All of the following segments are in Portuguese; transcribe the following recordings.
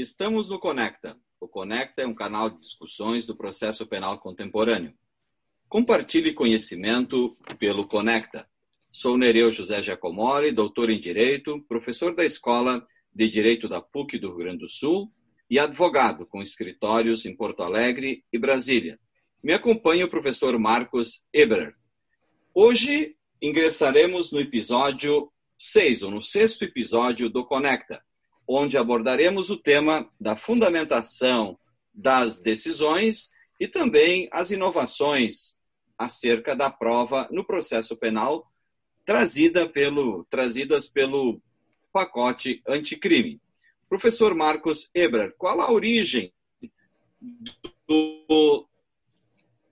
Estamos no Conecta. O Conecta é um canal de discussões do processo penal contemporâneo. Compartilhe conhecimento pelo Conecta. Sou Nereu José Giacomori, doutor em Direito, professor da Escola de Direito da PUC do Rio Grande do Sul e advogado com escritórios em Porto Alegre e Brasília. Me acompanha o professor Marcos Eber. Hoje ingressaremos no episódio 6, ou no sexto episódio do Conecta, onde abordaremos o tema da fundamentação das decisões e também as inovações acerca da prova no processo penal trazida pelo, trazidas pelo pacote anticrime. Professor Marcos Ebrar, qual a origem do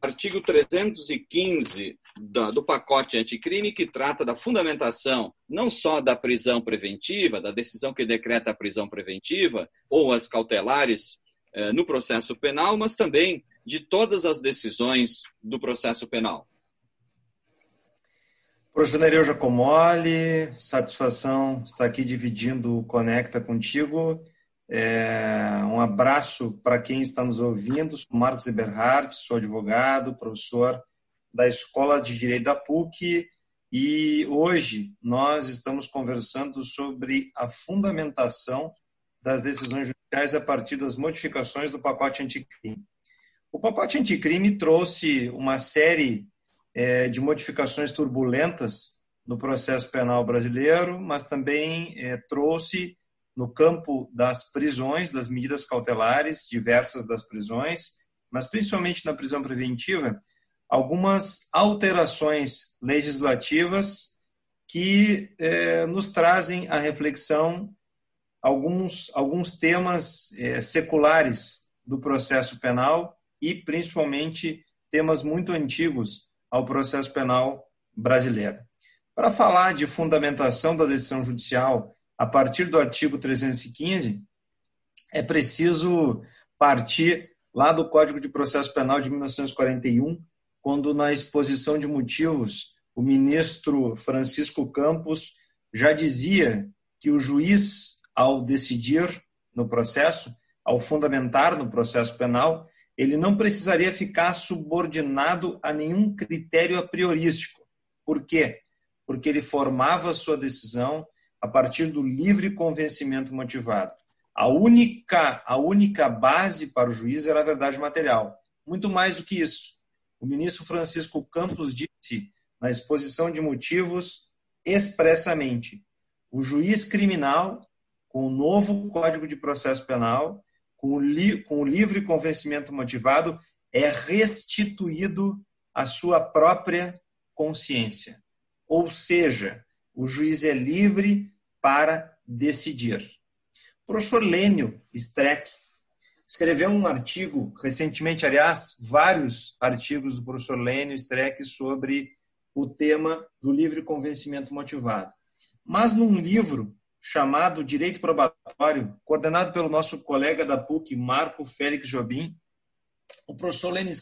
artigo 315 do pacote anticrime que trata da fundamentação não só da prisão preventiva, da decisão que decreta a prisão preventiva ou as cautelares eh, no processo penal, mas também de todas as decisões do processo penal. Professor Nereu Jacomoli, satisfação estar aqui dividindo o Conecta contigo. É, um abraço para quem está nos ouvindo. Sou Marcos Eberhardt, sou advogado, professor da Escola de Direito da PUC e hoje nós estamos conversando sobre a fundamentação das decisões judiciais a partir das modificações do pacote anticrime. O pacote anticrime trouxe uma série é, de modificações turbulentas no processo penal brasileiro, mas também é, trouxe no campo das prisões, das medidas cautelares, diversas das prisões, mas principalmente na prisão preventiva, algumas alterações legislativas que eh, nos trazem a reflexão alguns, alguns temas eh, seculares do processo penal e, principalmente, temas muito antigos ao processo penal brasileiro. Para falar de fundamentação da decisão judicial a partir do artigo 315, é preciso partir lá do Código de Processo Penal de 1941, quando, na exposição de motivos, o ministro Francisco Campos já dizia que o juiz, ao decidir no processo, ao fundamentar no processo penal, ele não precisaria ficar subordinado a nenhum critério a priorístico. Por quê? Porque ele formava sua decisão a partir do livre convencimento motivado. A única, a única base para o juiz era a verdade material. Muito mais do que isso o ministro Francisco Campos disse na exposição de motivos expressamente: o juiz criminal, com o novo Código de Processo Penal, com o, li, com o livre convencimento motivado, é restituído à sua própria consciência. Ou seja, o juiz é livre para decidir. O professor Lênio Streck, escreveu um artigo recentemente, aliás, vários artigos do professor Lênio Streck sobre o tema do livre convencimento motivado. Mas num livro chamado Direito Probatório, coordenado pelo nosso colega da PUC, Marco Félix Jobim, o professor Lênio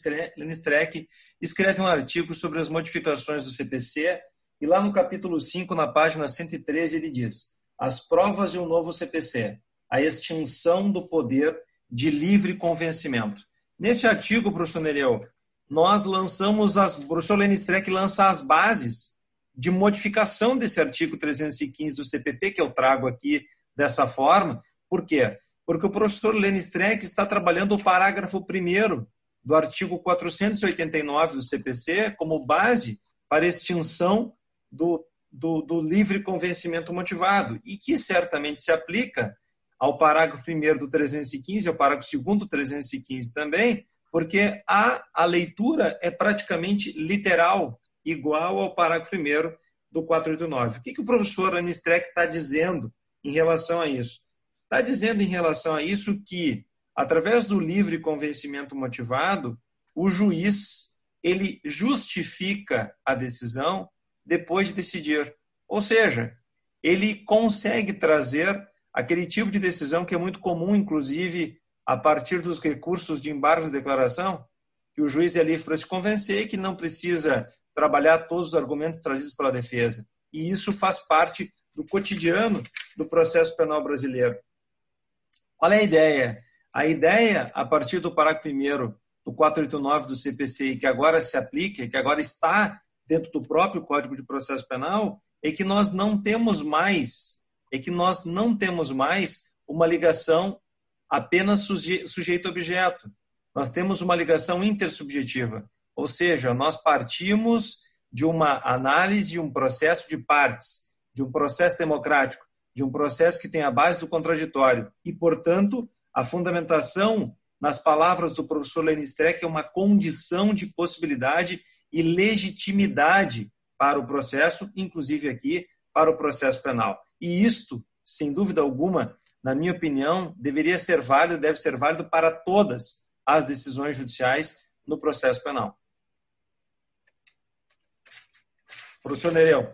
Streck escreve um artigo sobre as modificações do CPC e lá no capítulo 5, na página 113, ele diz as provas e o novo CPC, a extinção do poder de livre convencimento. Neste artigo, professor Nereu, nós lançamos as. O professor Lenin Streck lança as bases de modificação desse artigo 315 do CPP, que eu trago aqui dessa forma. Por quê? Porque o professor Lenin Streck está trabalhando o parágrafo 1 do artigo 489 do CPC como base para extinção do, do, do livre convencimento motivado e que certamente se aplica ao parágrafo 1 do 315, ao parágrafo 2 do 315 também, porque a, a leitura é praticamente literal, igual ao parágrafo 1 do 489. O que, que o professor Anistrek está dizendo em relação a isso? Está dizendo em relação a isso que, através do livre convencimento motivado, o juiz ele justifica a decisão depois de decidir. Ou seja, ele consegue trazer aquele tipo de decisão que é muito comum, inclusive, a partir dos recursos de embargos de declaração, que o juiz é livre para se convencer que não precisa trabalhar todos os argumentos trazidos pela defesa. E isso faz parte do cotidiano do processo penal brasileiro. Qual é a ideia? A ideia, a partir do parágrafo 1 do 489 do CPCI, que agora se aplica, que agora está dentro do próprio Código de Processo Penal, é que nós não temos mais, é que nós não temos mais uma ligação apenas sujeito-objeto. Nós temos uma ligação intersubjetiva, ou seja, nós partimos de uma análise de um processo de partes, de um processo democrático, de um processo que tem a base do contraditório e, portanto, a fundamentação nas palavras do professor Lenin Streck é uma condição de possibilidade e legitimidade para o processo, inclusive aqui para o processo penal. E isto, sem dúvida alguma, na minha opinião, deveria ser válido, deve ser válido para todas as decisões judiciais no processo penal. Professor Nereu.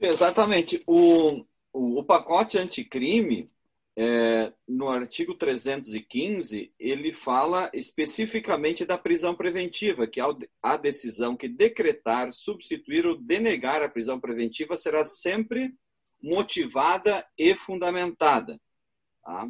Exatamente. O, o, pacote anticrime, é, no artigo 315, ele fala especificamente da prisão preventiva, que a decisão que decretar, substituir ou denegar a prisão preventiva será sempre motivada e fundamentada. Tá?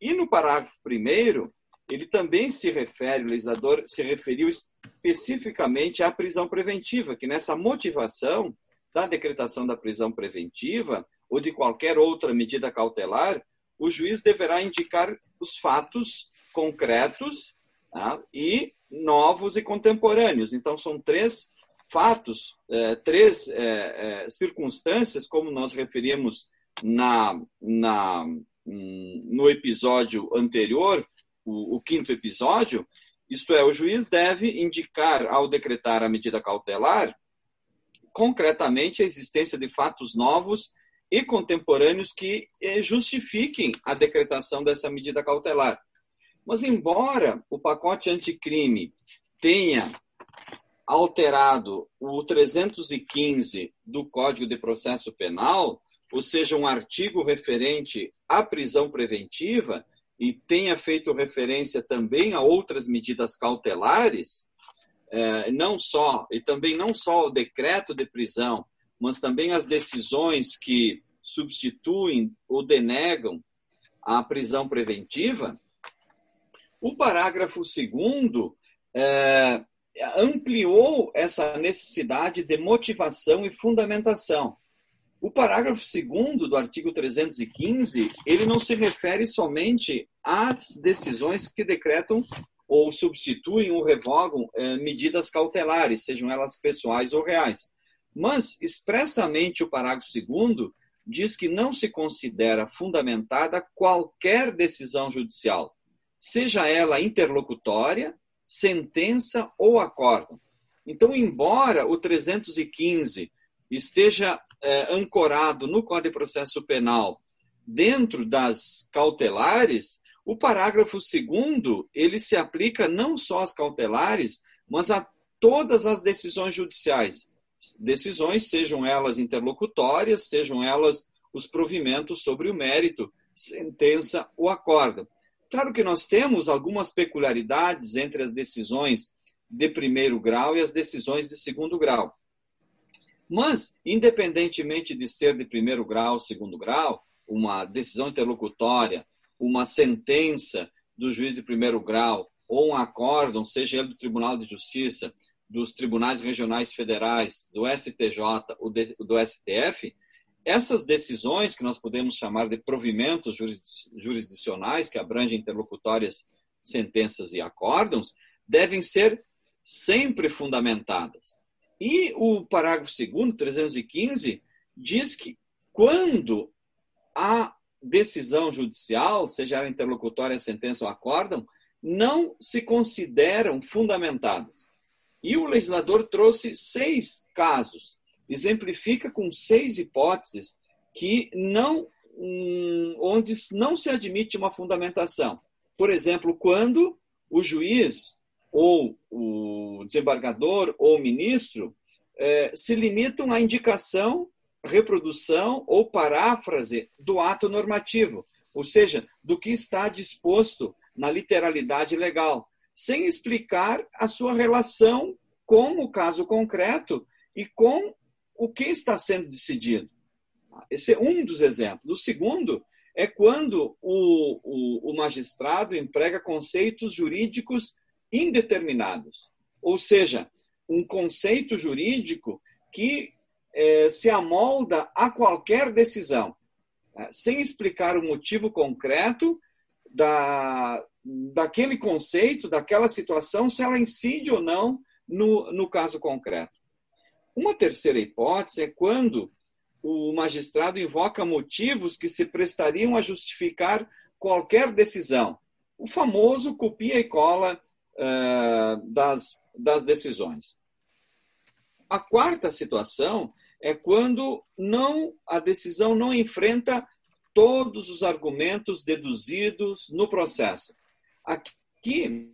E no parágrafo primeiro, ele também se refere, o legislador se referiu especificamente à prisão preventiva, que nessa motivação da decretação da prisão preventiva ou de qualquer outra medida cautelar, o juiz deverá indicar os fatos concretos tá? e novos e contemporâneos. Então, são três fatos, é, três é, é, circunstâncias, como nós referimos na, na, no episódio anterior, o, o quinto episódio, isto é, o juiz deve indicar, ao decretar a medida cautelar, concretamente a existência de fatos novos e contemporâneos que eh, justifiquem a decretação dessa medida cautelar. Mas, embora o pacote anticrime tenha alterado o 315 do Código de Processo Penal, ou seja, um artigo referente à prisão preventiva, e tenha feito referência também a outras medidas cautelares, é, não só, e também não só o decreto de prisão, mas também as decisões que substituem ou denegam a prisão preventiva, o parágrafo segundo é, ampliou essa necessidade de motivação e fundamentação. O parágrafo 2 do artigo 315, ele não se refere somente às decisões que decretam ou substituem ou revogam eh, medidas cautelares, sejam elas pessoais ou reais. Mas, expressamente, o parágrafo 2 diz que não se considera fundamentada qualquer decisão judicial, seja ela interlocutória, sentença ou acórdão. Então, embora o 315 esteja é, ancorado no Código de Processo Penal dentro das cautelares, o parágrafo segundo ele se aplica não só às cautelares, mas a todas as decisões judiciais. Decisões, sejam elas interlocutórias, sejam elas os provimentos sobre o mérito, sentença ou acordo. Claro que nós temos algumas peculiaridades entre as decisões de primeiro grau e as decisões de segundo grau. Mas, independentemente de ser de primeiro grau, segundo grau, uma decisão interlocutória, uma sentença do juiz de primeiro grau ou um acórdão, seja ele do Tribunal de Justiça, dos tribunais regionais federais, do STJ do STF, essas decisões, que nós podemos chamar de provimentos jurisdicionais, que abrangem interlocutórias, sentenças e acórdãos, devem ser sempre fundamentadas. E o parágrafo 2, 315, diz que quando a decisão judicial, seja ela interlocutória, sentença ou acórdão, não se consideram fundamentadas. E o legislador trouxe seis casos exemplifica com seis hipóteses que não hum, onde não se admite uma fundamentação. Por exemplo, quando o juiz ou o desembargador ou o ministro eh, se limitam à indicação, reprodução ou paráfrase do ato normativo, ou seja, do que está disposto na literalidade legal, sem explicar a sua relação com o caso concreto e com o que está sendo decidido. Esse é um dos exemplos. O segundo é quando o, o, o magistrado emprega conceitos jurídicos indeterminados, ou seja, um conceito jurídico que é, se amolda a qualquer decisão, né, sem explicar o motivo concreto da, daquele conceito, daquela situação, se ela incide ou não no, no caso concreto. Uma terceira hipótese é quando o magistrado invoca motivos que se prestariam a justificar qualquer decisão. O famoso copia e cola uh, das, das decisões. A quarta situação é quando não a decisão não enfrenta todos os argumentos deduzidos no processo. Aqui,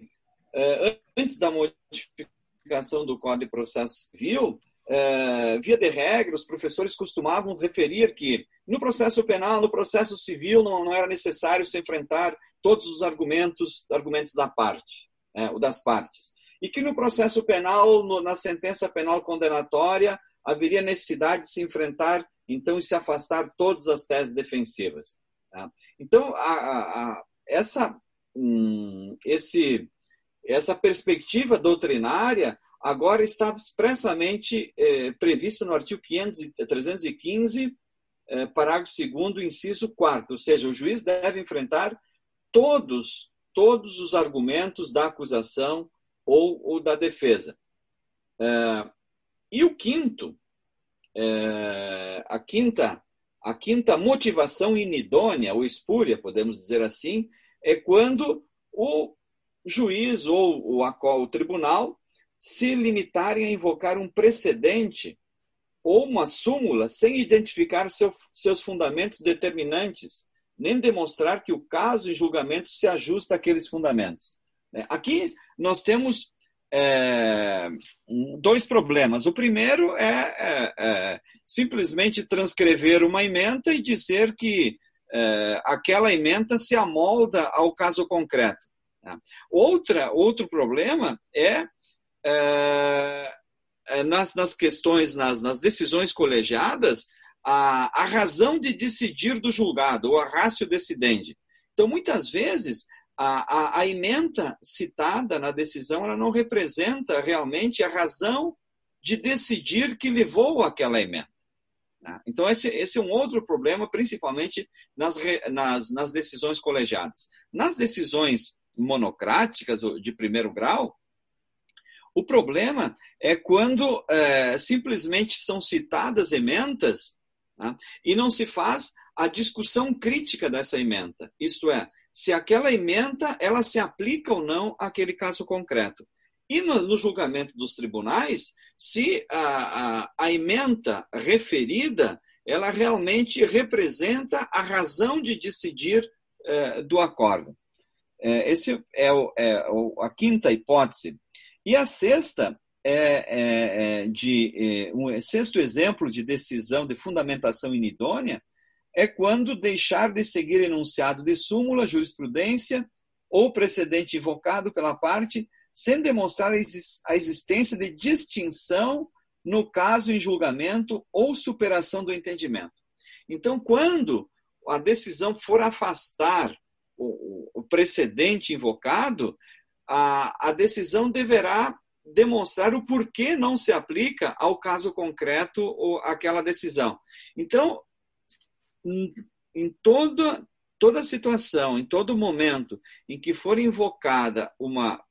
uh, antes da modificação do Código de Processo Civil, é, via de regra, os professores costumavam referir que no processo penal, no processo civil, não, era necessário se enfrentar todos os argumentos, argumentos da parte, é, das partes. E que no processo penal, na sentença penal condenatória, haveria necessidade de se enfrentar, então, e se afastar todas as teses defensivas. Tá? Então, a, a, essa, hum, esse, essa perspectiva doutrinária agora está expressamente é, prevista no artigo 500, 315, é, parágrafo 2 inciso 4 ou seja, o juiz deve enfrentar todos, todos os argumentos da acusação ou, ou da defesa. É, e o quinto, a quinta a quinta motivação inidônea, ou espúria, podemos dizer assim, é quando o juiz ou o, tribunal se limitarem a invocar um precedente ou uma súmula sem identificar seu, seus fundamentos determinantes, nem demonstrar que o caso em julgamento se ajusta àqueles fundamentos. Né? Aqui nós temos é, dois problemas. O primeiro é, é, é, simplesmente transcrever uma emenda e dizer que é, aquela emenda se amolda ao caso concreto. Né? Outra, outro problema é é, nas, nas questões, nas, nas decisões colegiadas, a, a razão de decidir do julgado, ou a ratio decidente. Então, muitas vezes, a, a, a emenda citada na decisão ela não representa realmente a razão de decidir que levou àquela emenda. Né? Então, esse, esse é um outro problema, principalmente nas, nas, nas decisões colegiadas. Nas decisões monocráticas, de primeiro grau, o problema é quando é, simplesmente são citadas emendas né, e não se faz a discussão crítica dessa emenda. Isto é, se aquela emenda ela se aplica ou não àquele caso concreto. E no, no julgamento dos tribunais, se a, a, a emenda referida ela realmente representa a razão de decidir é, do acordo. É, esse é, o, é a quinta hipótese e a sexta é, é, é de é, um sexto exemplo de decisão de fundamentação inidônea é quando deixar de seguir enunciado de súmula, jurisprudência ou precedente invocado pela parte, sem demonstrar a existência de distinção no caso em julgamento ou superação do entendimento. Então, quando a decisão for afastar o, precedente invocado, a, a decisão deverá demonstrar o porquê não se aplica ao caso concreto ou aquela decisão. Então, em toda, toda situação, em todo momento em que for invocada uma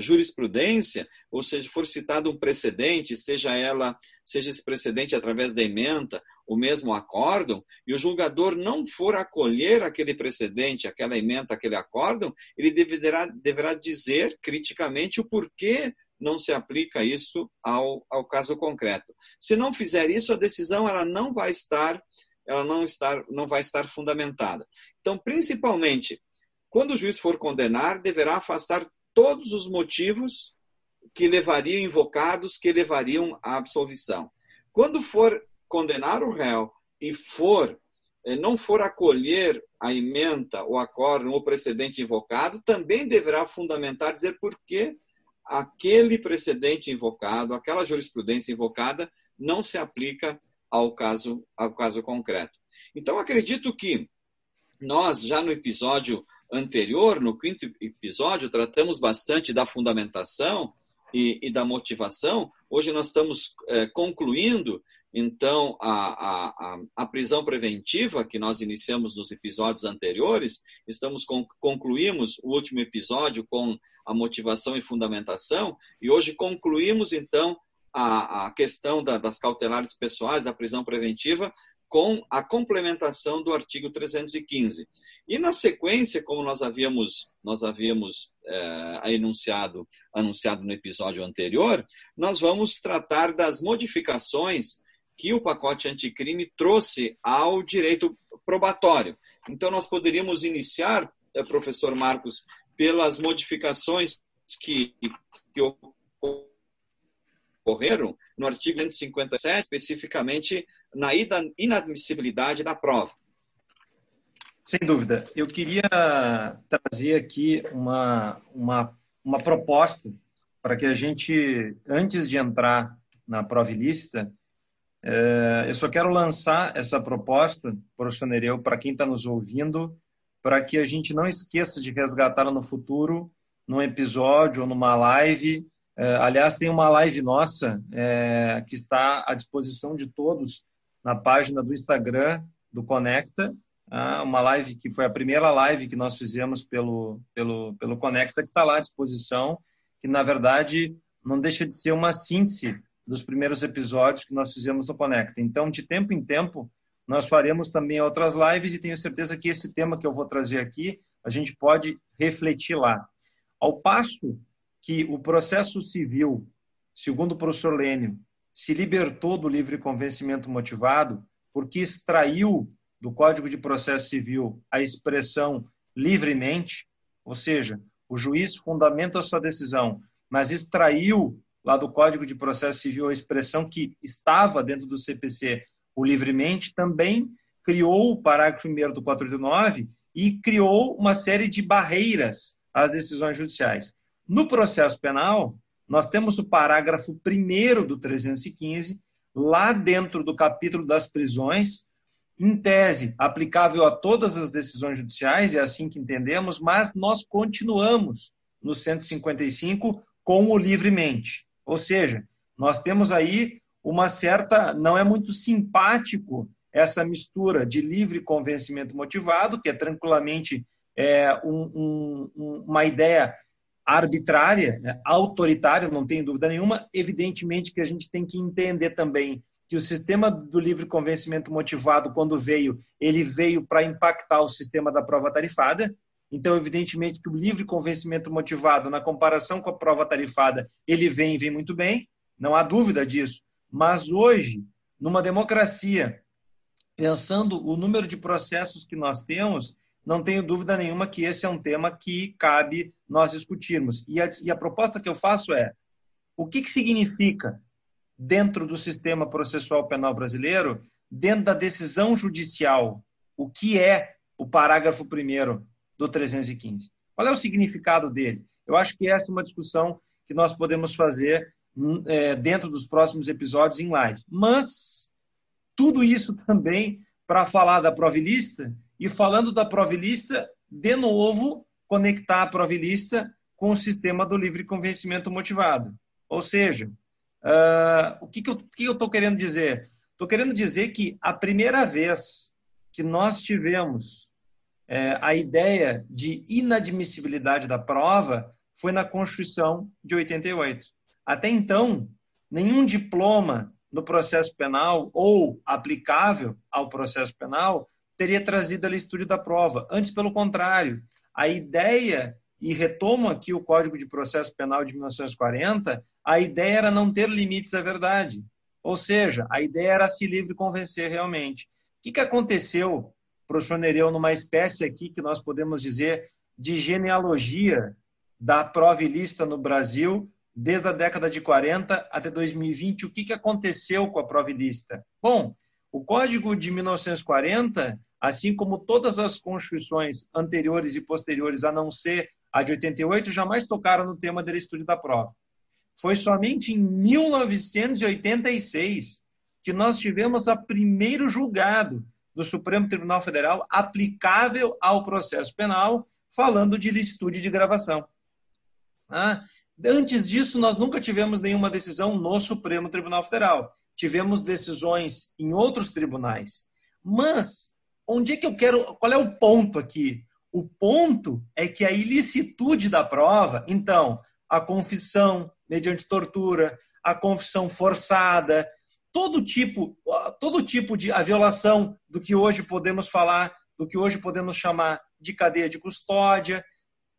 jurisprudência, ou seja, for citado um precedente, seja ela, seja esse precedente através da emenda, o mesmo acórdão, e o julgador não for acolher aquele precedente, aquela emenda, aquele acórdão, ele deverá, deverá dizer criticamente o porquê não se aplica isso ao, ao caso concreto. Se não fizer isso, a decisão ela não vai estar ela não, estar, não vai estar fundamentada. Então, principalmente, quando o juiz for condenar, deverá afastar todos os motivos que levariam, invocados, que levariam à absolvição. Quando for condenar o réu e for eh, não for acolher a emenda, o acordo ou precedente invocado, também deverá fundamentar dizer por que aquele precedente invocado, aquela jurisprudência invocada não se aplica ao caso, ao caso concreto. Então, acredito que nós já no episódio anterior, no quinto episódio, tratamos bastante da fundamentação e, e da motivação. Hoje nós estamos é, concluindo, então, a, a, a, prisão preventiva que nós iniciamos nos episódios anteriores. Estamos com, concluímos o último episódio com a motivação e fundamentação e hoje concluímos, então, a, a questão da, das cautelares pessoais, da prisão preventiva, com a complementação do artigo 315. E na sequência, como nós havíamos, nós havíamos é, enunciado, anunciado no episódio anterior, nós vamos tratar das modificações que o pacote anticrime trouxe ao direito probatório. Então, nós poderíamos iniciar, eh, professor Marcos, pelas modificações que, que ocorreram no artigo 157, especificamente na inadmissibilidade da prova. Sem dúvida. Eu queria trazer aqui uma, uma, uma proposta para que a gente, antes de entrar na prova ilícita, é, eu só quero lançar essa proposta, professor Nereu, para quem está nos ouvindo, para que a gente não esqueça de resgatá-la no futuro, num episódio ou numa live. É, aliás, tem uma live nossa é, que está à disposição de todos na página do Instagram do Conecta, ah, uma live que foi a primeira live que nós fizemos pelo, pelo, pelo Conecta, que está lá à disposição, que na verdade não deixa de ser uma síntese dos primeiros episódios que nós fizemos no Conecta. Então, de tempo em tempo, nós faremos também outras lives e tenho certeza que esse tema que eu vou trazer aqui, a gente pode refletir lá. Ao passo que o processo civil, segundo o professor Lênio, se libertou do livre convencimento motivado porque extraiu do Código de Processo Civil a expressão livremente, ou seja, o juiz fundamenta sua decisão, mas extraiu lá do Código de Processo Civil a expressão que estava dentro do CPC, o livremente, também criou o parágrafo 1 do 489 e criou uma série de barreiras às decisões judiciais. No processo penal, nós temos o parágrafo 1 do 315, lá dentro do capítulo das prisões, em tese, aplicável a todas as decisões judiciais, é assim que entendemos, mas nós continuamos no 155 com o livremente. Ou seja, nós temos aí uma certa. Não é muito simpático essa mistura de livre convencimento motivado, que é tranquilamente é, um, um, uma ideia arbitrária, né, autoritária, não tem dúvida nenhuma. Evidentemente que a gente tem que entender também que o sistema do livre convencimento motivado, quando veio, ele veio para impactar o sistema da prova tarifada. Então, evidentemente que o livre convencimento motivado, na comparação com a prova tarifada, ele vem e vem muito bem, não há dúvida disso. Mas hoje, numa democracia, pensando o número de processos que nós temos, não tenho dúvida nenhuma que esse é um tema que cabe nós discutirmos. E a, e a proposta que eu faço é: o que, que significa, dentro do sistema processual penal brasileiro, dentro da decisão judicial, o que é o parágrafo 1 do 315? Qual é o significado dele? Eu acho que essa é uma discussão que nós podemos fazer hum, é, dentro dos próximos episódios em live. Mas tudo isso também para falar da provilista e falando da provilista, de novo, conectar a provilista com o sistema do livre convencimento motivado. Ou seja, uh, o que, que eu estou que querendo dizer? Estou querendo dizer que a primeira vez que nós tivemos é, a ideia de inadmissibilidade da prova foi na Constituição de 88. Até então, nenhum diploma no processo penal ou aplicável ao processo penal teria trazido a estudo da prova. Antes, pelo contrário, a ideia, e retomo aqui o Código de Processo Penal de 1940, a ideia era não ter limites à verdade. Ou seja, a ideia era se livre convencer realmente. O que, que aconteceu, professor Nereu, numa espécie aqui que nós podemos dizer de genealogia da prova ilícita no Brasil, desde a década de 40 até 2020, o que, que aconteceu com a prova ilícita? Bom, o Código de 1940 assim como todas as constituições anteriores e posteriores, a não ser a de 88, jamais tocaram no tema do estudo da prova. Foi somente em 1986 que nós tivemos a primeiro julgado do Supremo Tribunal Federal aplicável ao processo penal, falando de licitude de gravação. Ah, antes disso, nós nunca tivemos nenhuma decisão no Supremo Tribunal Federal. Tivemos decisões em outros tribunais. Mas onde é que eu quero. Qual é o ponto aqui? O ponto é que a ilicitude da prova, então, a confissão mediante tortura, a confissão forçada, todo tipo, todo tipo de a violação do que hoje podemos falar, do que hoje podemos chamar de cadeia de custódia,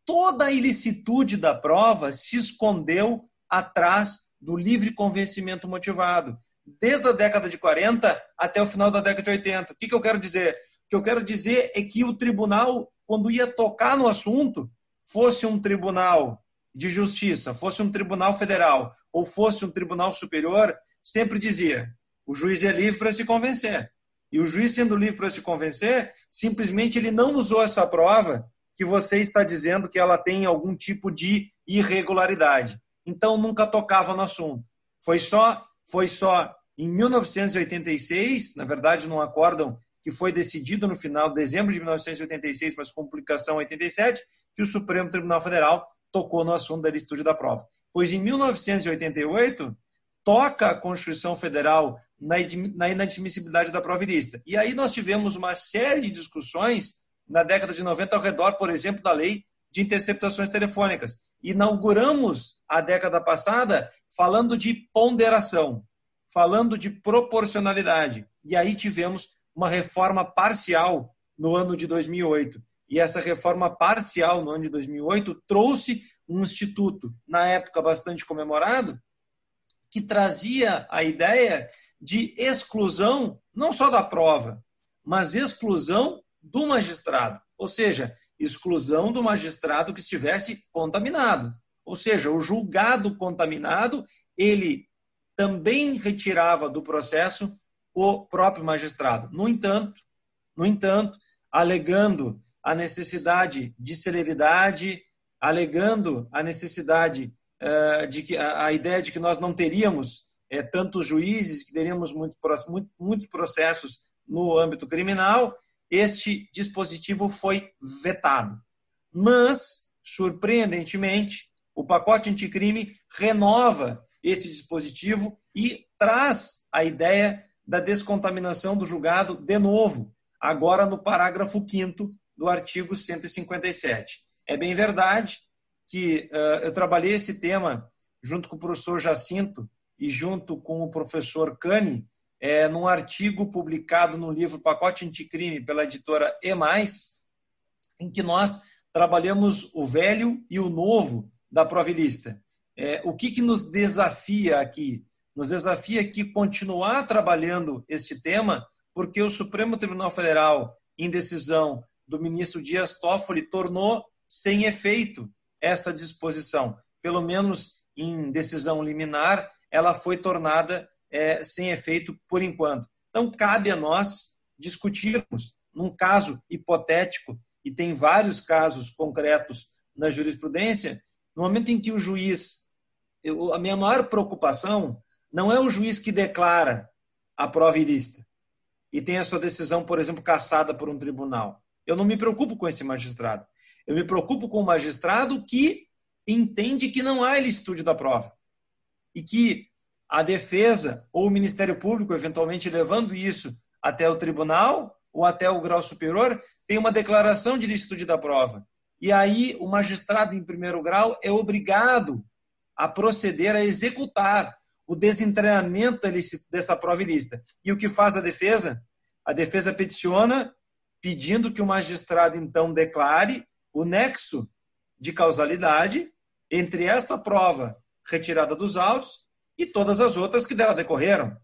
toda a ilicitude da prova se escondeu atrás do livre convencimento motivado, desde a década de 40 até o final da década de 80. O que, que eu quero dizer? Que eu quero dizer é que o tribunal, quando ia tocar no assunto, fosse um tribunal de justiça, fosse um tribunal federal ou fosse um tribunal superior, sempre dizia: o juiz é livre para se convencer. E o juiz, sendo livre para se convencer, simplesmente ele não usou essa prova que você está dizendo que ela tem algum tipo de irregularidade. Então nunca tocava no assunto. Foi só, foi só em 1986, na verdade, num acórdão que foi decidido no final de dezembro de 1986, mas com publicação em 87, que o Supremo Tribunal Federal tocou no assunto da licitude da prova. Pois em 1988, toca a Constituição Federal na inadmissibilidade da prova ilícita. E aí nós tivemos uma série de discussões na década de 90 ao redor, por exemplo, da lei de interceptações telefônicas. Inauguramos a década passada falando de ponderação, falando de proporcionalidade. E aí tivemos uma reforma parcial no ano de 2008. E essa reforma parcial no ano de 2008 trouxe um instituto, na época bastante comemorado, que trazia a ideia de exclusão não só da prova, mas exclusão do magistrado, ou seja, exclusão do magistrado que estivesse contaminado. Ou seja, o julgado contaminado, ele também retirava do processo o próprio magistrado. No entanto, no entanto, alegando a necessidade de celeridade, alegando a necessidade uh, de que a, a, ideia de que nós não teríamos é, tantos juízes, que teríamos muito, muito, muitos processos no âmbito criminal, este dispositivo foi vetado. Mas, surpreendentemente, o pacote anticrime renova esse dispositivo e traz a ideia da descontaminação do julgado de novo, agora no parágrafo 5 do artigo 157. É bem verdade que uh, eu trabalhei esse tema junto com o professor Jacinto e junto com o professor Cani é, num artigo publicado no livro Pacote Anticrime pela editora E+, em que nós trabalhamos o velho e o novo da Provilista. É, o que, que nos desafia aqui? Nos desafia aqui continuar trabalhando este tema, porque o Supremo Tribunal Federal, em decisão do ministro Dias Toffoli, tornou sem efeito essa disposição. Pelo menos em decisão liminar, ela foi tornada é, sem efeito por enquanto. Então, cabe a nós discutirmos, num caso hipotético, e tem vários casos concretos na jurisprudência, no momento em que o juiz. Eu, a minha maior preocupação não é o juiz que declara a prova ilícita e tem a sua decisão, por exemplo, cassada por um tribunal. Eu não me preocupo com esse magistrado. Eu me preocupo com o magistrado que entende que não há ilicitude da prova e que a defesa ou o Ministério Público, eventualmente levando isso até o tribunal ou até o grau superior, tem uma declaração de licitude da prova. E aí o magistrado em primeiro grau é obrigado a proceder a executar o desentranhamento dessa prova ilícita. E o que faz a defesa? A defesa peticiona pedindo que o magistrado então declare o nexo de causalidade entre esta prova retirada dos autos e todas as outras que dela decorreram.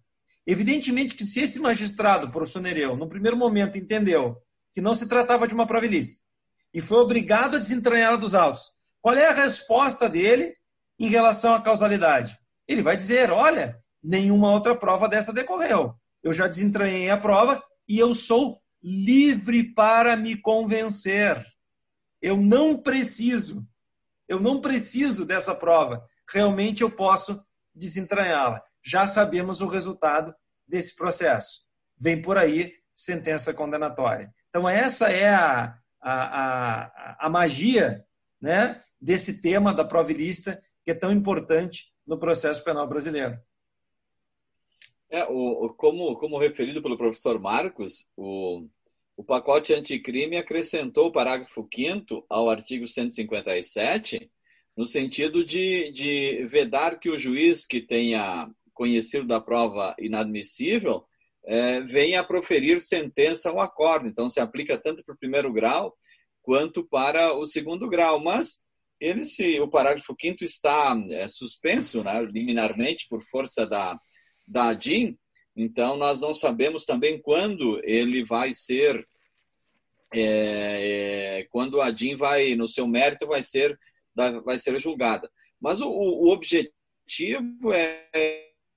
Evidentemente que se esse magistrado, professor Nereu, no primeiro momento entendeu que não se tratava de uma prova ilícita e foi obrigado a desentranhá-la dos autos, qual é a resposta dele em relação à causalidade? Ele vai dizer, olha, nenhuma outra prova dessa decorreu. Eu já desentranhei a prova e eu sou livre para me convencer. Eu não preciso, eu não preciso dessa prova. Realmente eu posso desentranhá-la. Já sabemos o resultado desse processo. Vem por aí sentença condenatória. Então, essa é a, a, a, a magia né, desse tema da prova ilícita, que é tão importante no processo penal brasileiro. É, o, como, como referido pelo professor Marcos, o, o pacote anticrime acrescentou o parágrafo 5 ao artigo 157, no sentido de, de vedar que o juiz que tenha conhecido da prova inadmissível é, venha a proferir sentença ou acordo. Então, se aplica tanto para o primeiro grau quanto para o segundo grau. Mas ele se, o parágrafo 5 está é, suspenso né, liminarmente por força da, da DIN, então nós não sabemos também quando ele vai ser, é, é, quando a DIN vai, no seu mérito, vai ser, vai ser julgada. Mas o, o objetivo é,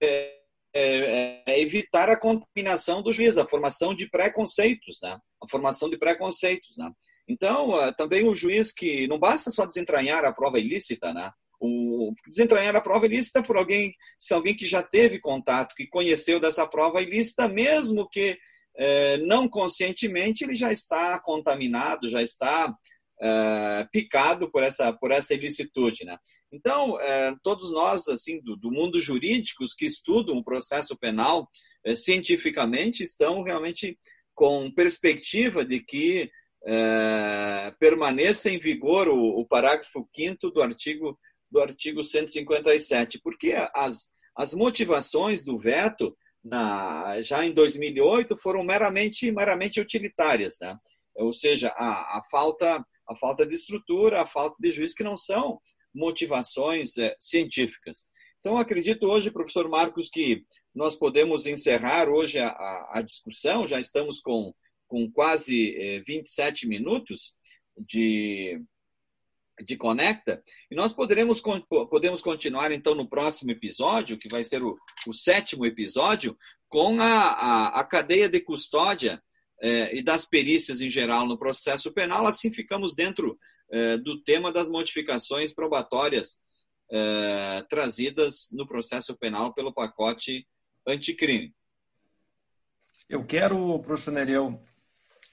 é, é, é evitar a contaminação do juiz, a formação de preconceitos, né? a formação de preconceitos. Né? Então, ah, também o juiz que não basta só desentranhar a prova ilícita, né? O, desentranhar a prova ilícita por alguém, se alguém que já teve contato, que conheceu dessa prova ilícita, mesmo que é, não conscientemente, ele já está contaminado, já está é, picado por essa, por essa ilicitude. Né? Então, é, todos nós, assim, do, do, mundo jurídico, que estudam o processo penal cientificamente, estão realmente com perspectiva de que é, permaneça em vigor o, o parágrafo 5 do artigo, do artigo 157, porque as, as motivações do veto na, já em 2008 foram meramente, meramente utilitárias, né? ou seja, a, a, falta, a falta de estrutura, a falta de juiz, que não são motivações é, científicas. Então, acredito hoje, professor Marcos, que nós podemos encerrar hoje a, a, a discussão, já estamos com com quase eh, 27 minutos de, de Conecta. E nós poderemos podemos continuar, então, no próximo episódio, que vai ser o, o sétimo episódio, com a, a, a cadeia de custódia eh, e das perícias em geral no processo penal. Assim, ficamos dentro eh, do tema das modificações probatórias trazidas no processo penal pelo pacote anticrime. Eu quero, professor Nereu,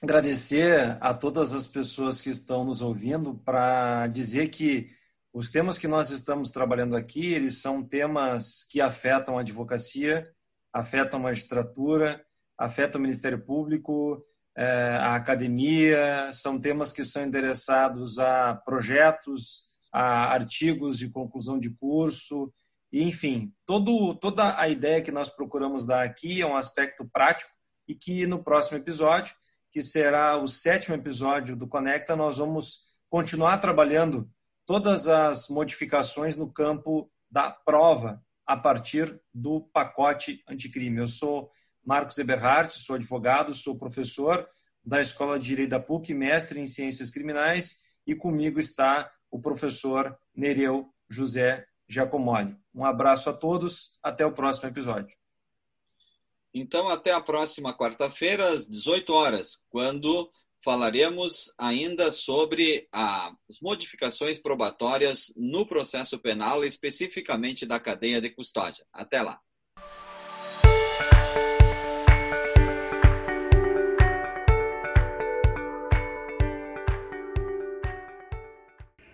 agradecer a todas as pessoas que estão nos ouvindo para dizer que os temas que nós estamos trabalhando aqui, eles são temas que afetam a advocacia, afetam a magistratura, afetam o Ministério Público, eh, a academia, são temas que são endereçados a projetos, a artigos de conclusão de curso, enfim, todo, toda a ideia que nós procuramos dar aqui é um aspecto prático e que no próximo episódio que será o sétimo episódio do Conecta, nós vamos continuar trabalhando todas as modificações no campo da prova a partir do pacote anticrime. Eu sou Marcos Eberhardt, sou advogado, sou professor da Escola de Direito da PUC, mestre em Ciências Criminais, e comigo está o professor Nereu José Giacomoli. Um abraço a todos, até o próximo episódio. Então, até a próxima quarta-feira, às 18 horas, quando falaremos ainda sobre as modificações probatórias no processo penal, especificamente da cadeia de custódia. Até lá.